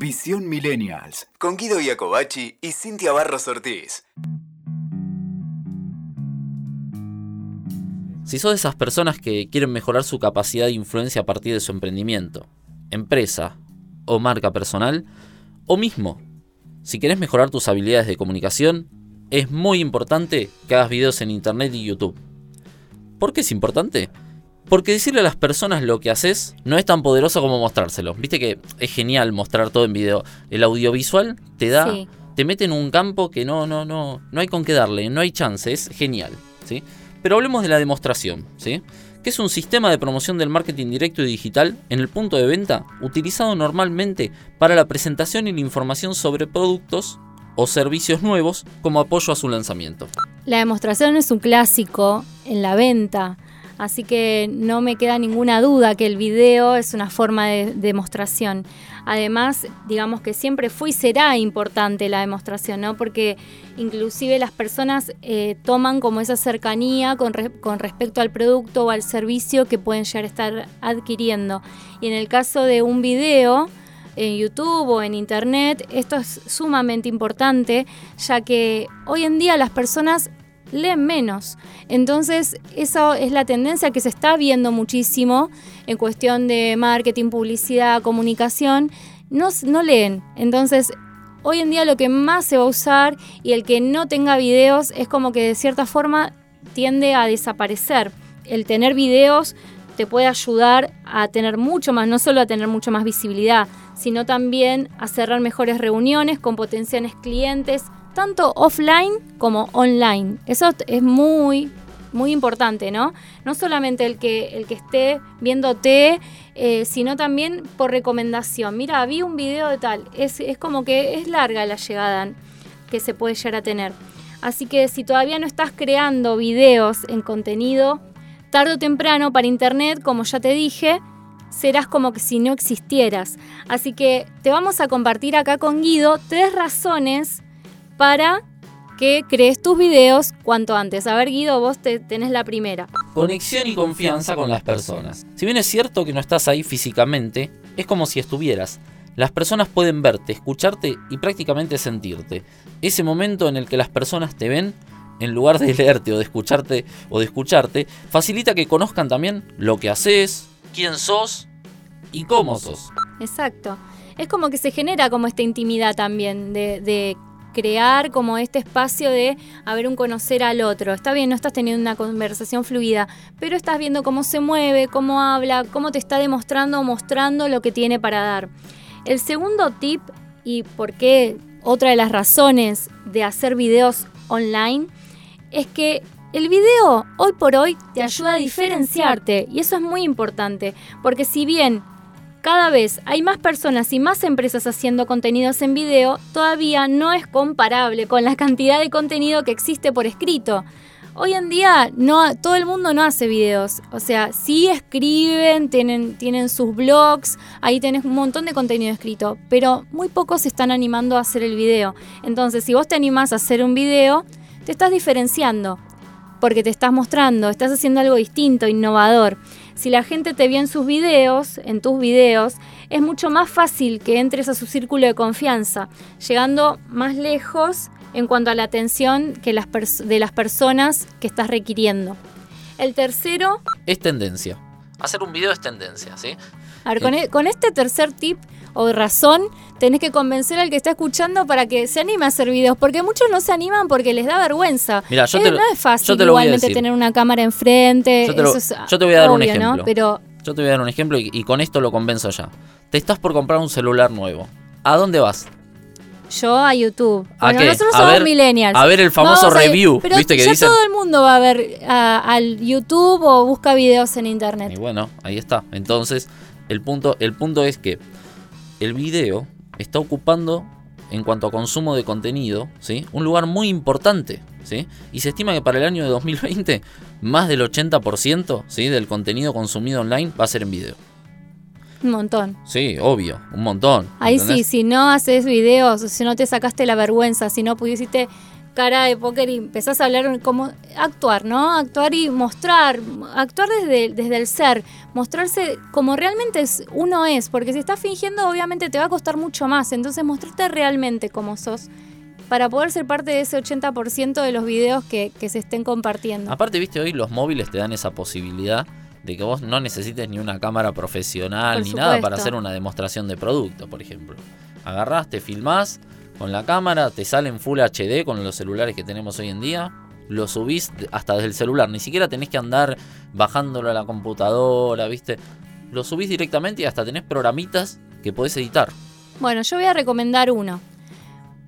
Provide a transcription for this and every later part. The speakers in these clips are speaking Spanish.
Visión Millennials. Con Guido Iacobacci y Cintia Barros Ortiz. Si sos de esas personas que quieren mejorar su capacidad de influencia a partir de su emprendimiento, empresa o marca personal, o mismo, si querés mejorar tus habilidades de comunicación, es muy importante que hagas videos en internet y YouTube. ¿Por qué es importante? Porque decirle a las personas lo que haces no es tan poderoso como mostrárselo. Viste que es genial mostrar todo en video. El audiovisual te da, te mete en un campo que no, no, no, no hay con qué darle, no hay chance, es genial, ¿sí? Pero hablemos de la demostración, ¿sí? que es un sistema de promoción del marketing directo y digital en el punto de venta utilizado normalmente para la presentación y la información sobre productos o servicios nuevos como apoyo a su lanzamiento. La demostración es un clásico en la venta, así que no me queda ninguna duda que el video es una forma de demostración. Además, digamos que siempre fue y será importante la demostración, ¿no? Porque inclusive las personas eh, toman como esa cercanía con, con respecto al producto o al servicio que pueden llegar a estar adquiriendo. Y en el caso de un video, en YouTube o en Internet, esto es sumamente importante, ya que hoy en día las personas leen menos. Entonces, eso es la tendencia que se está viendo muchísimo en cuestión de marketing, publicidad, comunicación. No, no leen. Entonces, hoy en día lo que más se va a usar y el que no tenga videos es como que de cierta forma tiende a desaparecer. El tener videos te puede ayudar a tener mucho más, no solo a tener mucho más visibilidad, sino también a cerrar mejores reuniones con potenciales clientes, tanto offline como online. Eso es muy, muy importante, ¿no? No solamente el que, el que esté viéndote, eh, sino también por recomendación. Mira, vi un video de tal. Es, es como que es larga la llegada que se puede llegar a tener. Así que si todavía no estás creando videos en contenido, tarde o temprano para internet, como ya te dije, serás como que si no existieras. Así que te vamos a compartir acá con Guido tres razones para que crees tus videos cuanto antes. A ver, Guido, vos te, tenés la primera. Conexión y confianza con las personas. Si bien es cierto que no estás ahí físicamente, es como si estuvieras. Las personas pueden verte, escucharte y prácticamente sentirte. Ese momento en el que las personas te ven, en lugar de leerte o de escucharte o de escucharte, facilita que conozcan también lo que haces, quién sos y cómo sos. Exacto. Es como que se genera como esta intimidad también de, crear como este espacio de haber un conocer al otro. Está bien, no estás teniendo una conversación fluida, pero estás viendo cómo se mueve, cómo habla, cómo te está demostrando o mostrando lo que tiene para dar. El segundo tip y por qué otra de las razones de hacer videos online es que el video hoy por hoy te ayuda a diferenciarte y eso es muy importante, porque si bien cada vez hay más personas y más empresas haciendo contenidos en video, todavía no es comparable con la cantidad de contenido que existe por escrito. Hoy en día todo el mundo no hace videos, o sea, sí escriben, tienen, tienen sus blogs, ahí tenés un montón de contenido escrito, pero muy pocos se están animando a hacer el video. Entonces, si vos te animás a hacer un video, te estás diferenciando porque te estás mostrando, estás haciendo algo distinto, innovador. Si la gente te ve en sus videos, en tus videos, es mucho más fácil que entres a su círculo de confianza, llegando más lejos en cuanto a la atención que las de las personas que estás requiriendo. El tercero... Es tendencia. Hacer un video es tendencia, ¿sí? A ver, con, e, con este tercer tip o razón, tenés que convencer al que está escuchando para que se anime a hacer videos, porque muchos no se animan porque les da vergüenza. Mira, yo no es fácil igualmente tener una cámara enfrente. Yo te, voy a dar un ejemplo. Pero... Yo te voy a dar un ejemplo y, con esto lo convenzo ya. Te estás por comprar un celular nuevo. ¿A dónde vas? Yo a YouTube. bueno, nosotros somos millennials. A ver el famoso review. ¿Viste que ya todo el mundo va a ver al YouTube o busca videos en internet. Y bueno, ahí está. Entonces, el punto, el punto es que el video está ocupando, en cuanto a consumo de contenido, ¿sí? un lugar muy importante. ¿sí? Y se estima que para el año de 2020 más del 80% ¿sí? del contenido consumido online va a ser en video. Un montón. Sí, obvio, un montón. Ahí sí, si no haces videos, si no te sacaste la vergüenza, si no pudiste cara de póker y empezás a hablar como actuar, ¿no? Actuar y mostrar, actuar desde, desde el ser, mostrarse como realmente es, uno es, porque si estás fingiendo obviamente te va a costar mucho más, entonces mostrarte realmente como sos para poder ser parte de ese 80% de los videos que, que se estén compartiendo. Aparte, viste, hoy los móviles te dan esa posibilidad de que vos no necesites ni una cámara profesional Por ni nada para hacer una demostración de producto, por ejemplo. Agarrás, te filmás con la cámara, te sale en Full HD con los celulares que tenemos hoy en día, lo subís hasta desde el celular, ni siquiera tenés que andar bajándolo a la computadora, ¿viste? Lo subís directamente y hasta tenés programitas que podés editar. Bueno, yo voy a recomendar uno.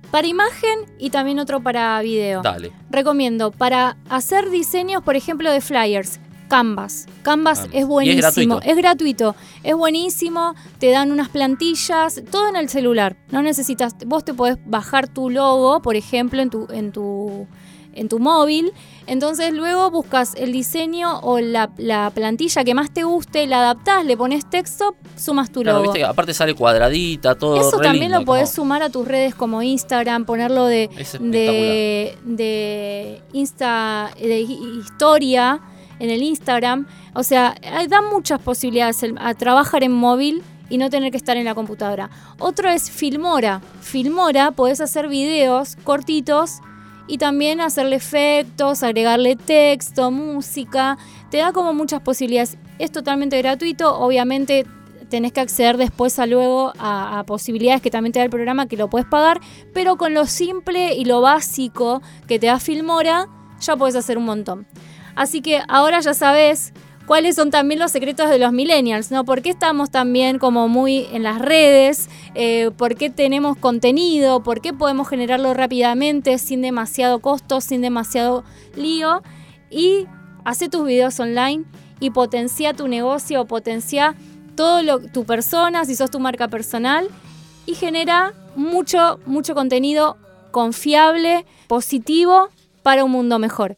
Para imagen y también otro para video. Dale. Recomiendo para hacer diseños, por ejemplo, de flyers. Canvas. Canvas es buenísimo. gratuito. es gratuito. Es buenísimo. Te dan unas plantillas. Todo en el celular. No necesitas. Vos te podés bajar tu logo, por ejemplo, en tu, en tu, en tu móvil. Entonces luego buscas el diseño o la, la plantilla que más te guste, la adaptás, le pones texto, sumas tu Claro, logo. viste que aparte sale cuadradita, todo. Eso también lindo, lo podés como- sumar a tus redes como Instagram, ponerlo de, de, de Insta, de hi- historia en el Instagram. O sea, hay- da muchas posibilidades a trabajar en móvil y no tener que estar en la computadora. Otro es Filmora. Filmora podés hacer videos cortitos y también hacerle efectos, agregarle texto, música. Te da como muchas posibilidades. Es totalmente gratuito, obviamente tenés que acceder después a luego a, a posibilidades que también te da el programa que lo puedes pagar, pero con lo simple y lo básico que te da Filmora, ya puedes hacer un montón. Así que ahora ya sabes cuáles son también los secretos de los millennials, ¿no? ¿Por qué estamos también como muy en las redes? Eh, ¿Por qué tenemos contenido? ¿Por qué podemos generarlo rápidamente sin demasiado costo, sin demasiado lío? Y hace tus videos online y potencia tu negocio, potencia todo lo, tu persona, si sos tu marca personal, y genera mucho, mucho contenido confiable, positivo para un mundo mejor.